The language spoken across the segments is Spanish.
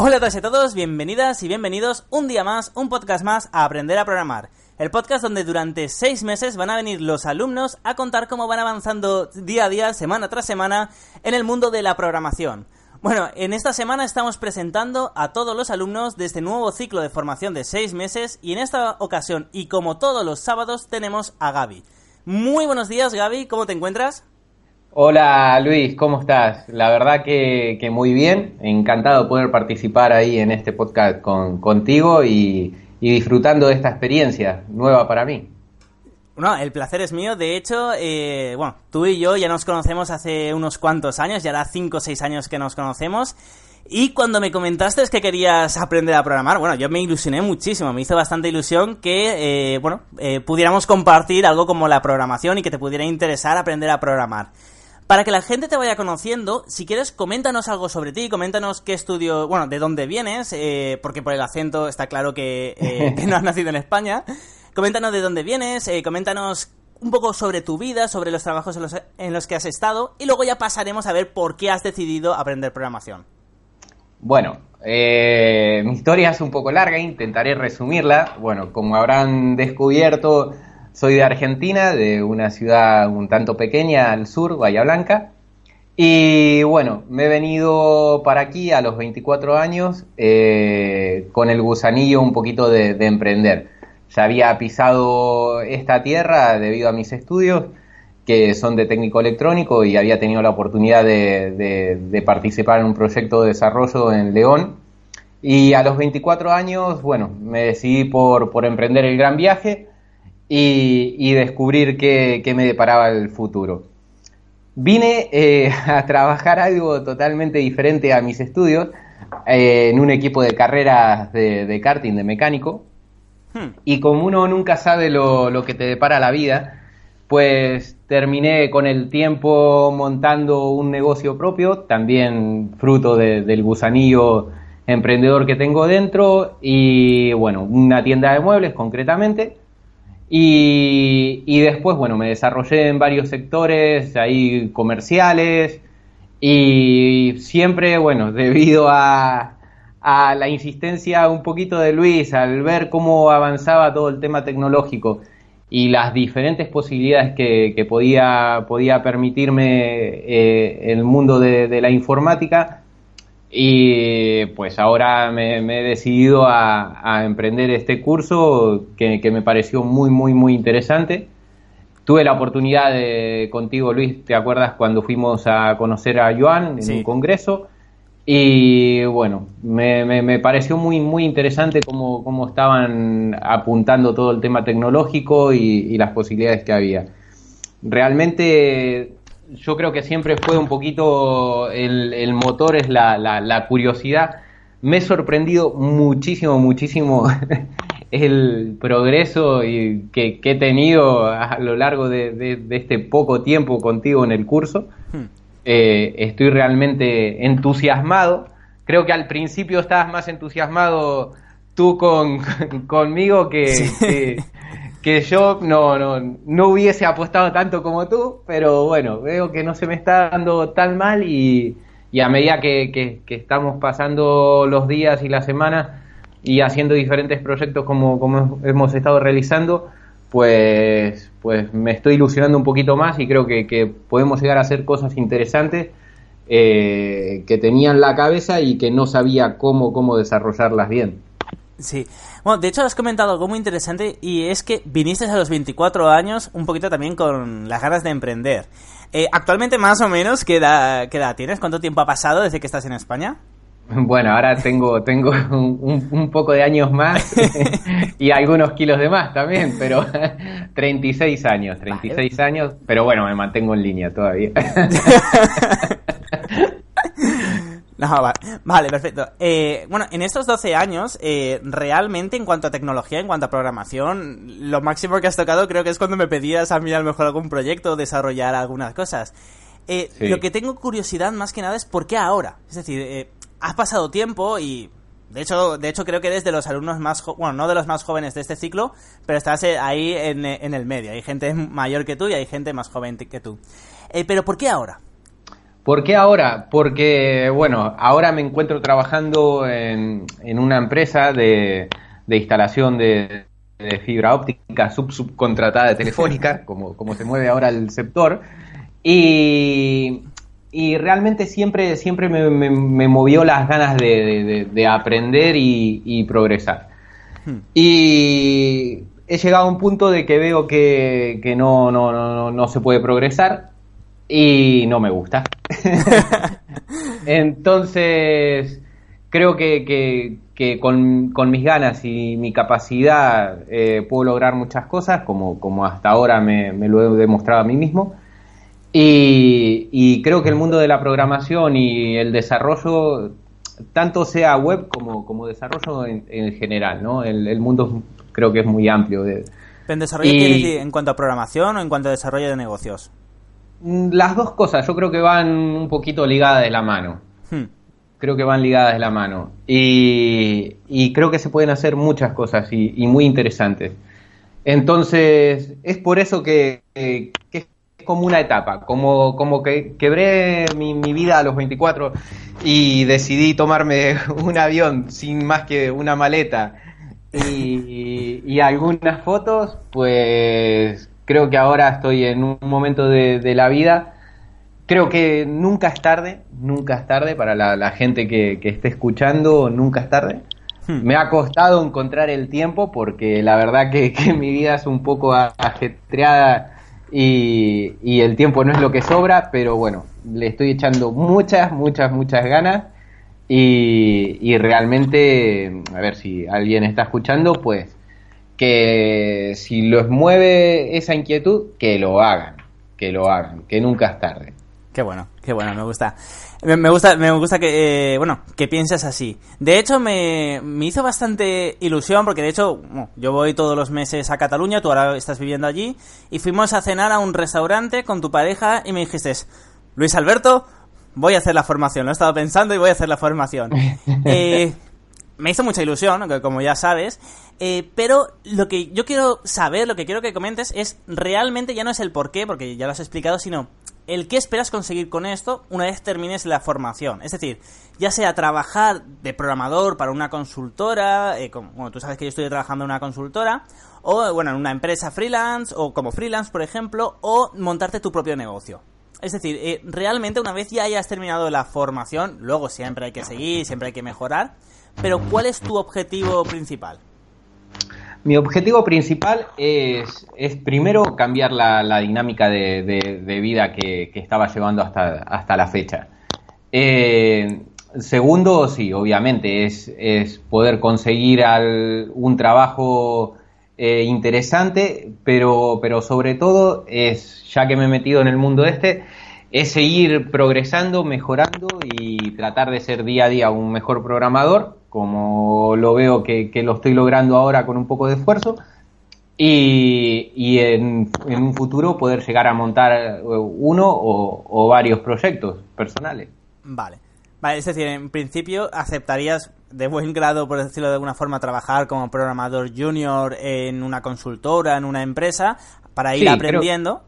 Hola a todos y a todos, bienvenidas y bienvenidos un día más, un podcast más a Aprender a Programar. El podcast donde durante seis meses van a venir los alumnos a contar cómo van avanzando día a día, semana tras semana, en el mundo de la programación. Bueno, en esta semana estamos presentando a todos los alumnos de este nuevo ciclo de formación de seis meses y en esta ocasión, y como todos los sábados, tenemos a Gaby. Muy buenos días Gaby, ¿cómo te encuentras? Hola Luis, ¿cómo estás? La verdad que, muy bien, encantado de poder participar ahí en este podcast con, contigo y, disfrutando de esta experiencia nueva para mí. No, el placer es mío. De hecho, eh, bueno, tú y yo ya nos conocemos hace unos cuantos años, ya era 5 o 6 años que nos conocemos. Y cuando me comentaste que querías aprender a programar, bueno, yo me ilusioné muchísimo, me hizo bastante ilusión que, eh, bueno, eh, pudiéramos compartir algo como la programación y que te pudiera interesar aprender a programar. Para que la gente te vaya conociendo, si quieres, coméntanos algo sobre ti, coméntanos qué estudio, bueno, de dónde vienes, eh, porque por el acento está claro que, eh, no has nacido en España. Coméntanos de dónde vienes, eh, coméntanos un poco sobre tu vida, sobre los trabajos en los, que has estado, y luego ya pasaremos a ver por qué has decidido aprender programación. Bueno, mi historia es un poco larga, intentaré resumirla. Bueno, como habrán descubierto, soy de Argentina, de una ciudad un tanto pequeña al sur, Bahía Blanca. Y bueno, me he venido para aquí a los 24 años eh, con el gusanillo un poquito de, emprender. Ya había pisado esta tierra debido a mis estudios, que son de técnico electrónico, y había tenido la oportunidad de, participar en un proyecto de desarrollo en León. Y a los 24 años, bueno, me decidí por, por emprender el gran viaje y, descubrir qué, me deparaba el futuro. Vine eh, a trabajar algo totalmente diferente a mis estudios eh, en un equipo de carreras de, karting, de mecánico. Hmm. Y como uno nunca sabe lo, que te depara la vida, pues terminé con el tiempo montando un negocio propio, también fruto del gusanillo emprendedor que tengo dentro y bueno, una tienda de muebles concretamente y, después, bueno, me desarrollé en varios sectores ahí comerciales y siempre, bueno, debido a, a la insistencia un poquito de Luis, al ver cómo avanzaba todo el tema tecnológico y las diferentes posibilidades que, podía, podía permitirme eh, el mundo de la informática, y pues ahora me, he decidido a, emprender este curso que, me pareció muy, muy, muy interesante. Tuve la oportunidad de, contigo, Luis, ¿te acuerdas cuando fuimos a conocer a Joan en un congreso? Y bueno, me, pareció muy, muy interesante cómo, cómo, estaban apuntando todo el tema tecnológico y, y las posibilidades que había. Realmente yo creo que siempre fue un poquito el, motor, es la, curiosidad. Me he sorprendido muchísimo, muchísimo el progreso y que, he tenido a lo largo de, este poco tiempo contigo en el curso. Hmm. Eh, estoy realmente entusiasmado. Creo que al principio estabas más entusiasmado tú con, conmigo que, que yo no, no, no hubiese apostado tanto como tú, pero bueno, veo que no se me está dando tan mal y, a medida que, estamos pasando los días y las semanas y haciendo diferentes proyectos como, como hemos estado realizando, pues, pues me estoy ilusionando un poquito más y creo que, podemos llegar a hacer cosas interesantes eh, que tenía en la cabeza y que no sabía cómo, cómo desarrollarlas bien. Sí. Bueno, de hecho has comentado algo muy interesante y es que viniste a los 24 años un poquito también con las ganas de emprender. Eh, actualmente más o menos, ¿qué edad, ¿qué edad tienes? ¿Cuánto tiempo ha pasado desde que estás en España? Bueno, ahora tengo, tengo un, poco de años más y algunos kilos de más también, pero 36 años, 36 años, pero bueno, me mantengo en línea todavía. No, vale, perfecto. Eh, bueno, en estos 12 años, eh, realmente en cuanto a tecnología, en cuanto a programación, lo máximo que has tocado creo que es cuando me pedías a mí a lo mejor algún proyecto, desarrollar algunas cosas. Eh, Lo que tengo curiosidad más que nada es por qué ahora. Es decir, eh, has pasado tiempo y de hecho, de hecho creo que eres de los alumnos más, bueno, no de los más jóvenes de este ciclo, pero estás ahí en, en el medio. Hay gente mayor que tú y hay gente más joven que tú. Eh, pero ¿por qué ahora? ¿Por qué ahora? Porque, bueno, ahora me encuentro trabajando en, una empresa de, instalación de, fibra óptica sub subcontratada de Telefónica, como, como se mueve ahora el sector. Y, realmente siempre, siempre me, movió las ganas de, aprender y, progresar. Hmm. Y he llegado a un punto de que veo que, no, no, no, no se puede progresar y no me gusta. Entonces, creo que, con, mis ganas y mi capacidad eh, puedo lograr muchas cosas, como, como hasta ahora me, lo he demostrado a mí mismo. Y, creo que el mundo de la programación y el desarrollo, tanto sea web como, como desarrollo en, general, ¿no? El, mundo creo que es muy amplio. De, ¿En desarrollo en cuanto a programación o en cuanto a desarrollo de negocios? Mm, las dos cosas yo creo que van un poquito ligadas de la mano. Hmm. Creo que van ligadas de la mano. Y, creo que se pueden hacer muchas cosas y, muy interesantes. Entonces, es por eso que, es como una etapa, como, como que quebré mi, vida a los 24 y decidí tomarme un avión sin más que una maleta y, y algunas fotos, pues creo que ahora estoy en un momento de, la vida. Creo que nunca es tarde, nunca es tarde para la, gente que, esté escuchando, nunca es tarde. Hmm. Me ha costado encontrar el tiempo porque la verdad que, mi vida es un poco ajetreada y, el tiempo no es lo que sobra, pero bueno, le estoy echando muchas, muchas, muchas ganas y, y realmente, a ver si alguien está escuchando, pues que si los mueve esa inquietud, que lo hagan, que lo hagan, que nunca es tarde. Qué bueno, qué bueno, me gusta. Me, gusta, me gusta que, eh, bueno, que pienses así. De hecho, me, me, hizo bastante ilusión porque de hecho, yo voy todos los meses a Cataluña, tú ahora estás viviendo allí, y fuimos a cenar a un restaurante con tu pareja y me dijiste, Luis Alberto, voy a hacer la formación. Lo he estado pensando y voy a hacer la formación. eh, me hizo mucha ilusión, como ya sabes, eh, pero lo que yo quiero saber, lo que quiero que comentes es realmente ya no es el por qué, porque ya lo has explicado, sino el qué esperas conseguir con esto una vez termines la formación. Es decir, ya sea trabajar de programador para una consultora, eh, como tú sabes que yo estoy trabajando en una consultora, o bueno, en una empresa freelance, o como freelance, por ejemplo, o montarte tu propio negocio. Es decir, eh, realmente una vez ya hayas terminado la formación, luego siempre hay que seguir, siempre hay que mejorar, pero ¿cuál es tu objetivo principal? Mi objetivo principal es, es primero cambiar la, dinámica de, vida que, estaba llevando hasta, hasta la fecha. Eh, segundo, sí, obviamente, es, es poder conseguir un trabajo eh, interesante, pero, pero sobre todo es, ya que me he metido en el mundo este, es seguir progresando, mejorando y tratar de ser día a día un mejor programador como lo veo que, lo estoy logrando ahora con un poco de esfuerzo, y, en, un futuro poder llegar a montar eh, uno o, varios proyectos personales. Vale. Vale, es decir, en principio aceptarías de buen grado, por decirlo de alguna forma, trabajar como programador junior en una consultora, en una empresa, para ir aprendiendo.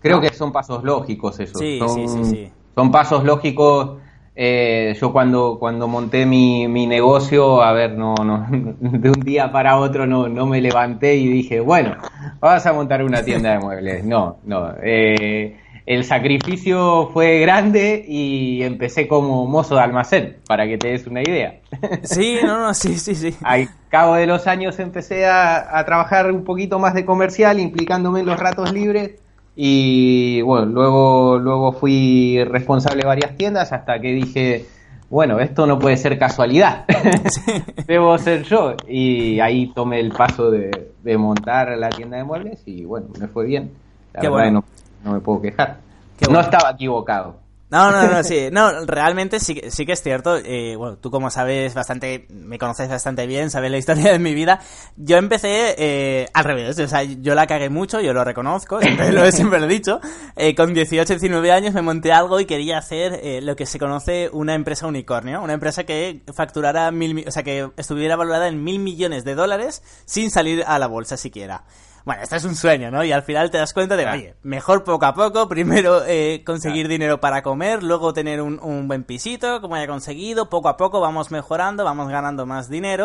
Creo, que son pasos lógicos esos. Sí, sí, sí, sí. Son pasos lógicos eh, yo cuando, cuando monté mi, mi, negocio, a ver, no, no, de un día para otro no, no me levanté y dije, bueno, vas a montar una tienda de muebles. No, no. Eh, el sacrificio fue grande y empecé como mozo de almacén, para que te des una idea. Sí, no, no, sí, sí, sí. Al cabo de los años empecé a, a trabajar un poquito más de comercial, implicándome en los ratos libres y bueno, luego, luego fui responsable de varias tiendas hasta que dije, bueno, esto no puede ser casualidad, debo ser yo. Y ahí tomé el paso de, montar la tienda de muebles y bueno, me fue bien. La verdad no, me puedo quejar. no estaba equivocado. No, no, no, sí. No, realmente sí, sí que es cierto. Eh, bueno, tú como sabes bastante, me conoces bastante bien, sabes la historia de mi vida. Yo empecé eh, al revés. O sea, yo la cagué mucho, yo lo reconozco, siempre lo, siempre lo he dicho. Eh, con 18, 19 años me monté algo y quería hacer eh, lo que se conoce una empresa unicornio. Una empresa que facturara mil, o sea, que estuviera valorada en mil millones de dólares sin salir a la bolsa siquiera. Bueno, esto es un sueño, ¿no? Y al final te das cuenta de, oye, mejor poco a poco, primero eh, conseguir dinero para comer, luego tener un, un, buen pisito, como haya conseguido, poco a poco vamos mejorando, vamos ganando más dinero,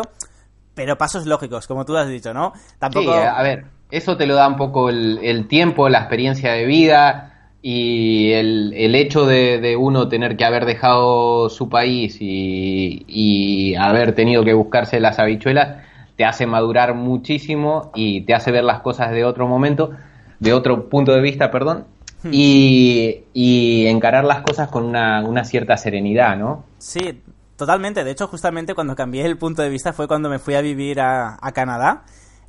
pero pasos lógicos, como tú has dicho, ¿no? Tampoco... Sí, a ver, eso te lo da un poco el, el tiempo, la experiencia de vida y el, el hecho de, de, uno tener que haber dejado su país y, y haber tenido que buscarse las habichuelas te hace madurar muchísimo y te hace ver las cosas de otro momento, de otro punto de vista, perdón, hmm. y, y, encarar las cosas con una, una, cierta serenidad, ¿no? Sí, totalmente. De hecho, justamente cuando cambié el punto de vista fue cuando me fui a vivir a, a Canadá.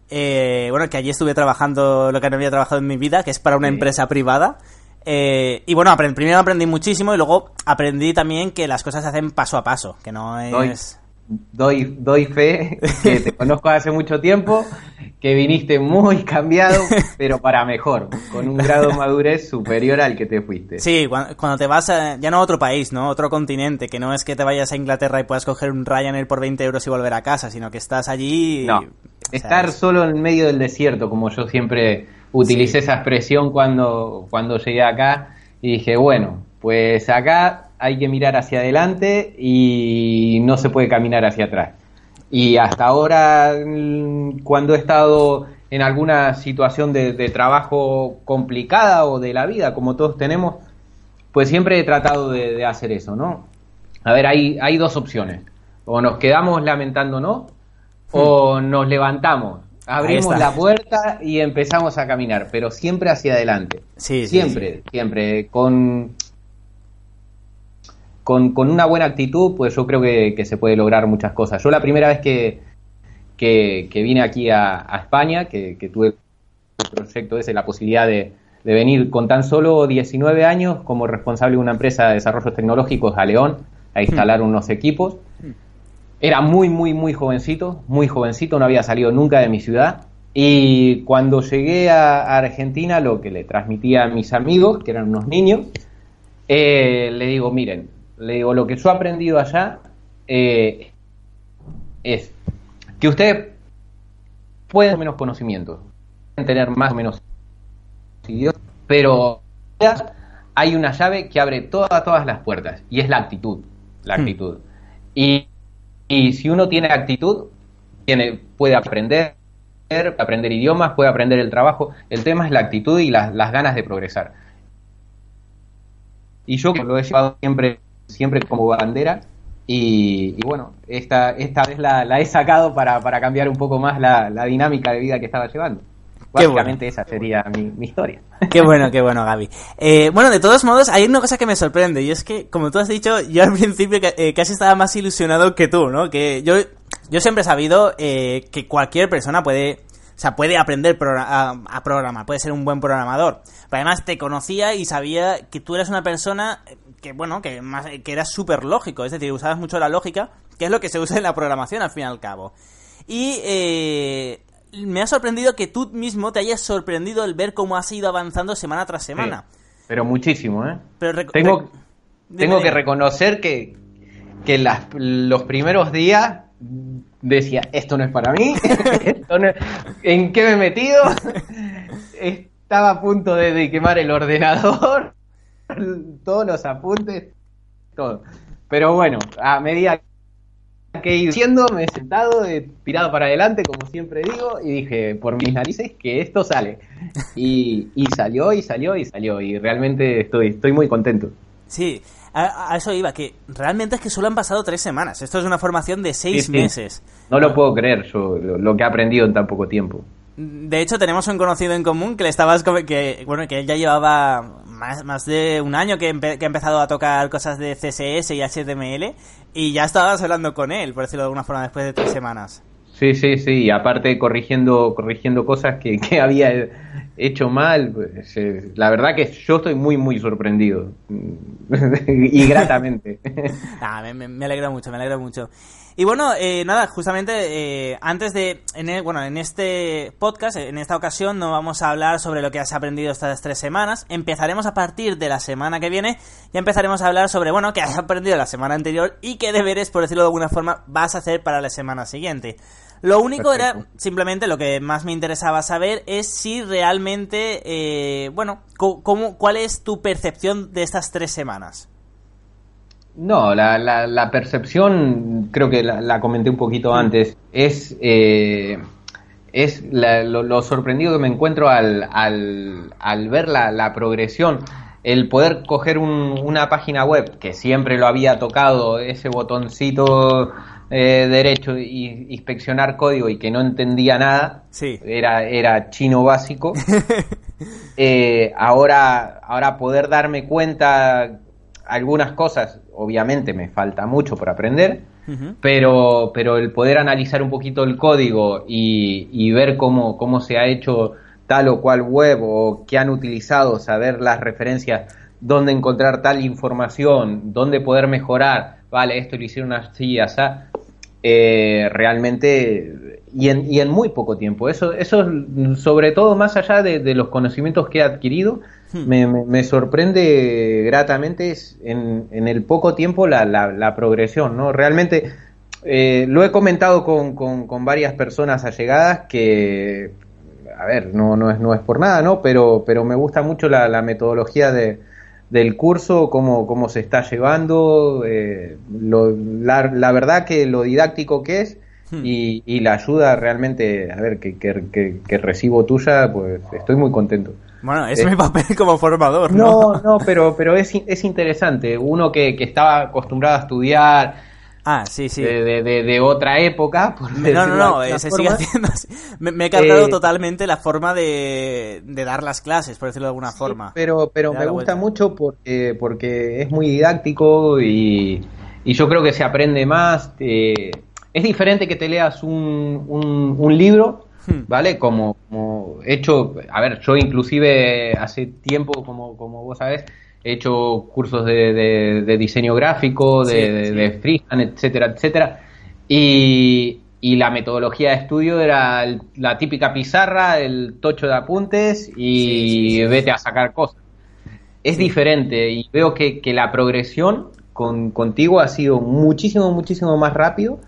Eh, bueno, que allí estuve trabajando lo que no había trabajado en mi vida, que es para una sí. empresa privada. Eh, y bueno, aprend primero aprendí muchísimo y luego aprendí también que las cosas se hacen paso a paso, que no es doy, doy fe que te conozco hace mucho tiempo, que viniste muy cambiado, pero para mejor, con un grado de madurez superior al que te fuiste. Sí, cuando, te vas a, ya no a otro país, ¿no? Otro continente, que no es que te vayas a Inglaterra y puedas coger un Ryanair por 20 euros y volver a casa, sino que estás allí... No, estar solo en medio del desierto, como yo siempre utilicé sí. esa expresión cuando, cuando llegué acá, y dije, bueno, pues acá hay que mirar hacia adelante y no se puede caminar hacia atrás. Y hasta ahora, mm, cuando he estado en alguna situación de, de, trabajo complicada o de la vida, como todos tenemos, pues siempre he tratado de, de hacer eso, ¿no? A ver, hay, hay dos opciones. O nos quedamos lamentándonos o nos levantamos, abrimos la puerta y empezamos a caminar, pero siempre hacia adelante. Sí, siempre, sí, sí. siempre. Con, con, con, una buena actitud, pues yo creo que, que, se puede lograr muchas cosas. Yo la primera vez que, que, que vine aquí a, a España, que, tuve el proyecto ese, la posibilidad de, de, venir con tan solo 19 años como responsable de una empresa de desarrollos tecnológicos a León a instalar mm. unos equipos. Era muy, muy, muy jovencito, muy jovencito, no había salido nunca de mi ciudad. Y cuando llegué a, a Argentina, lo que le transmitía a mis amigos, que eran unos niños, eh, le digo, miren, le digo, lo que yo he aprendido allá eh, es que usted puede menos conocimientos, pueden tener más o menos idiomas, pero hay una llave que abre todas, todas las puertas y es la actitud, la actitud. Hmm. Y, y, si uno tiene actitud, tiene, puede aprender, aprender idiomas, puede aprender el trabajo. El tema es la actitud y las, las ganas de progresar. Y yo lo he llevado siempre siempre como bandera. Y, y bueno, esta, esta vez la, la he sacado para, para, cambiar un poco más la, la, dinámica de vida que estaba llevando. Básicamente bueno. esa sería mi, mi, historia. Qué bueno, qué bueno, Gaby. Eh, bueno, de todos modos, hay una cosa que me sorprende y es que, como tú has dicho, yo al principio eh, casi estaba más ilusionado que tú, ¿no? Que yo, yo siempre he sabido eh, que cualquier persona puede o sea, puede aprender a, a, programar, puede ser un buen programador. Pero además te conocía y sabía que tú eras una persona que, bueno, que, más, que era súper lógico. Es decir, usabas mucho la lógica, que es lo que se usa en la programación al fin y al cabo. Y eh, me ha sorprendido que tú mismo te hayas sorprendido el ver cómo has ido avanzando semana tras semana. Sí, pero muchísimo, ¿eh? Pero tengo tengo que reconocer que, que las, los primeros días decía, esto no es para mí, no es... ¿en qué me he metido? Estaba a punto de, de, quemar el ordenador, todos los apuntes, todo. Pero bueno, a medida que he ido diciendo, me he sentado, he tirado para adelante, como siempre digo, y dije, por mis narices, que esto sale. Y, y salió, y salió, y salió, y realmente estoy, estoy muy contento. Sí, a, a, eso iba, que realmente es que solo han pasado tres semanas. Esto es una formación de seis sí, sí. meses. No lo puedo creer yo, lo, lo, que he aprendido en tan poco tiempo. De hecho, tenemos un conocido en común que le estabas que bueno que él ya llevaba más, más de un año que, que ha empezado a tocar cosas de CSS y HTML y ya estabas hablando con él, por decirlo de alguna forma, después de tres semanas. Sí, sí, sí, y aparte corrigiendo, corrigiendo cosas que, que había hecho mal, pues, eh, la verdad que yo estoy muy, muy sorprendido. y gratamente. ah, me, me, alegra mucho, me alegra mucho. Y bueno, eh, nada, justamente eh, antes de, en bueno, en este podcast, en esta ocasión, no vamos a hablar sobre lo que has aprendido estas tres semanas. Empezaremos a partir de la semana que viene, ya empezaremos a hablar sobre, bueno, qué has aprendido la semana anterior y qué deberes, por decirlo de alguna forma, vas a hacer para la semana siguiente. Lo único era, simplemente lo que más me interesaba saber es si realmente, eh, bueno, cómo, ¿cuál es tu percepción de estas tres semanas? No, la, la, percepción, creo que la, comenté un poquito antes, es, eh, es lo, sorprendido que me encuentro al, al, al ver la, progresión. El poder coger una página web que siempre lo había tocado, ese botoncito eh, derecho y inspeccionar código y que no entendía nada, sí. era, era chino básico. Eh, ahora, ahora poder darme cuenta algunas cosas, obviamente me falta mucho por aprender, pero, pero el poder analizar un poquito el código y, ver cómo, cómo se ha hecho tal o cual web o qué han utilizado, saber las referencias, dónde encontrar tal información, dónde poder mejorar, vale, esto lo hicieron así, así, eh, realmente, y en, y en muy poco tiempo. Eso, eso sobre todo más allá de los conocimientos que he adquirido, Hmm. me, sorprende gratamente en, en, el poco tiempo la, la, progresión, ¿no? Realmente eh, lo he comentado con, con, varias personas allegadas que, a ver, no, no, es, no es por nada, ¿no? Pero, pero me gusta mucho la, metodología de, del curso, cómo, cómo se está llevando, eh, la, verdad que lo didáctico que es hmm. y, y, la ayuda realmente, a ver, que, que, que recibo tuya, pues estoy muy contento. Bueno, es mi papel como formador, ¿no? No, no, pero, pero es, es interesante. Uno que, que estaba acostumbrado a estudiar Ah, sí, sí. De, de, de, otra época. Por no, no, no, eh, se sigue haciendo así. Me, he cargado eh, totalmente la forma de, de, dar las clases, por decirlo de alguna forma. Pero, pero me gusta mucho porque, porque es muy didáctico y, y yo creo que se aprende más. Eh, es diferente que te leas un, un, un libro Hmm. ¿vale? Como, como hecho, a ver, yo inclusive hace tiempo, como, como vos sabés, he hecho cursos de, de, diseño gráfico, de, de, freehand, etcétera, etcétera, y, y la metodología de estudio era la típica pizarra, el tocho de apuntes y vete a sacar cosas. Es diferente y veo que, que la progresión con, contigo ha sido muchísimo, muchísimo más rápido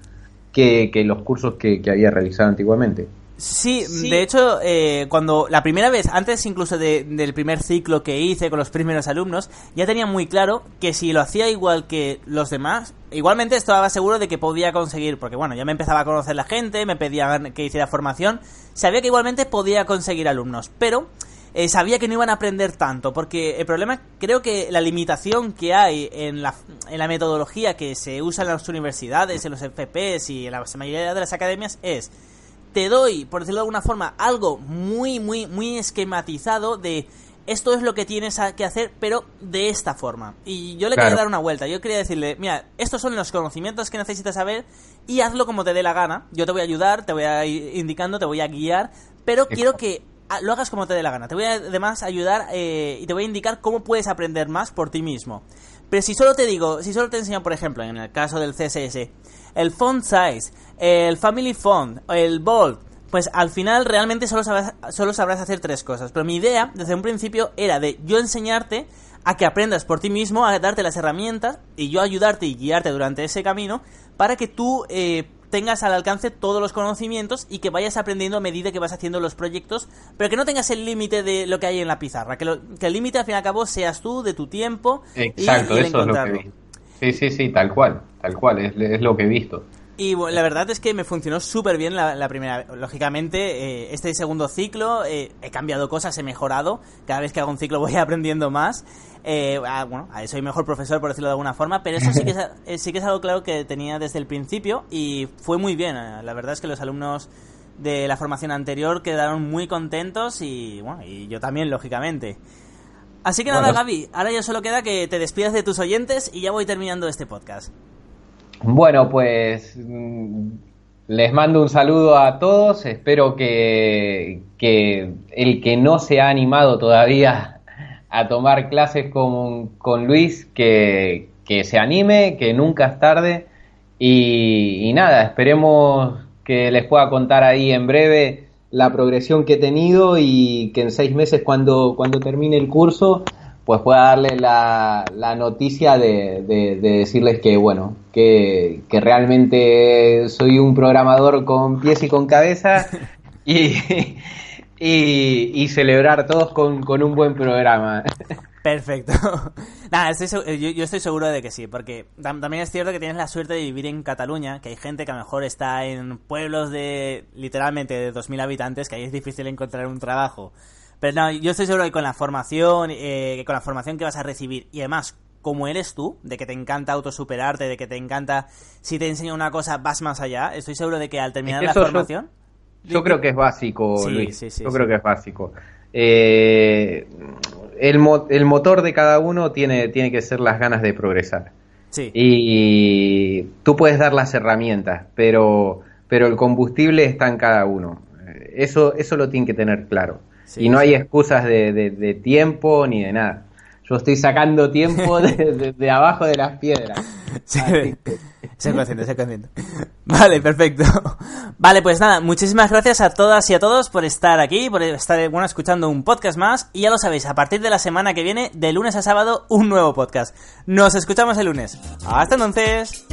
que, que los cursos que, que había realizado antiguamente. Sí, de hecho, eh, cuando la primera vez, antes incluso del primer ciclo que hice con los primeros alumnos, ya tenía muy claro que si lo hacía igual que los demás, igualmente estaba seguro de que podía conseguir, porque bueno, ya me empezaba a conocer la gente, me pedían que hiciera formación, sabía que igualmente podía conseguir alumnos, pero eh, sabía que no iban a aprender tanto, porque el problema creo que la limitación que hay en la, en la metodología que se usa en las universidades, en los FPs y en la mayoría de las academias es te doy, por decirlo de alguna forma, algo muy, muy, muy esquematizado de esto es lo que tienes que hacer, pero de esta forma. Y yo le quería dar una vuelta. Yo quería decirle, mira, estos son los conocimientos que necesitas saber y hazlo como te dé la gana. Yo te voy a ayudar, te voy a ir indicando, te voy a guiar, pero quiero que lo hagas como te dé la gana. Te voy a además ayudar eh, y te voy a indicar cómo puedes aprender más por ti mismo. Pero si solo te digo, si solo te enseño, por ejemplo, en el caso del CSS, el font size, el family font, el bold, pues al final realmente solo sabrás, solo sabrás hacer tres cosas. Pero mi idea desde un principio era de yo enseñarte a que aprendas por ti mismo, a darte las herramientas y yo ayudarte y guiarte durante ese camino para que tú eh, tengas al alcance todos los conocimientos y que vayas aprendiendo a medida que vas haciendo los proyectos, pero que no tengas el límite de lo que hay en la pizarra, que, el límite al fin y al cabo seas tú, de tu tiempo. Exacto, eso es lo que Sí, sí, sí, tal cual, tal cual, es, lo que he visto. Y la verdad es que me funcionó súper bien la, primera. Lógicamente, eh, este segundo ciclo eh, he cambiado cosas, he mejorado. Cada vez que hago un ciclo voy aprendiendo más. Eh, ah, bueno, soy mejor profesor, por decirlo de alguna forma, pero eso sí que, es, sí que es algo claro que tenía desde el principio y fue muy bien. La verdad es que los alumnos de la formación anterior quedaron muy contentos y, bueno, y yo también, lógicamente. Así que nada, Gaby, ahora ya solo queda que te despidas de tus oyentes y ya voy terminando este podcast. Bueno, pues mm, les mando un saludo a todos. Espero que, que el que no se ha animado todavía a tomar clases con, con Luis, que, que, se anime, que nunca es tarde. Y, y, nada, esperemos que les pueda contar ahí en breve la progresión que he tenido y que en seis meses cuando, cuando termine el curso pues pueda darle la, la noticia de, de, decirles que, bueno, que, que, realmente soy un programador con pies y con cabeza y, y, y celebrar todos con, con, un buen programa. Perfecto. Nada, estoy, yo, yo, estoy seguro de que sí, porque también es cierto que tienes la suerte de vivir en Cataluña, que hay gente que a lo mejor está en pueblos de literalmente de 2.000 habitantes, que ahí es difícil encontrar un trabajo pero no, yo estoy seguro que con la formación, eh, con la formación que vas a recibir y además como eres tú, de que te encanta autosuperarte, de que te encanta, si te enseño una cosa, vas más allá. Estoy seguro de que al terminar la formación... Yo, creo que es básico, Luis. yo creo que es básico. Eh, el, el, motor de cada uno tiene, tiene que ser las ganas de progresar. Sí. Y tú puedes dar las herramientas, pero, pero el combustible está en cada uno. Eso, eso lo tiene que tener claro y no hay excusas de, de, tiempo ni de nada. Yo estoy sacando tiempo de, de abajo de las piedras. Sí, sé consciente, consciente. Vale, perfecto. Vale, pues nada, muchísimas gracias a todas y a todos por estar aquí, por estar bueno, escuchando un podcast más. Y ya lo sabéis, a partir de la semana que viene, de lunes a sábado, un nuevo podcast. Nos escuchamos el lunes. Hasta entonces.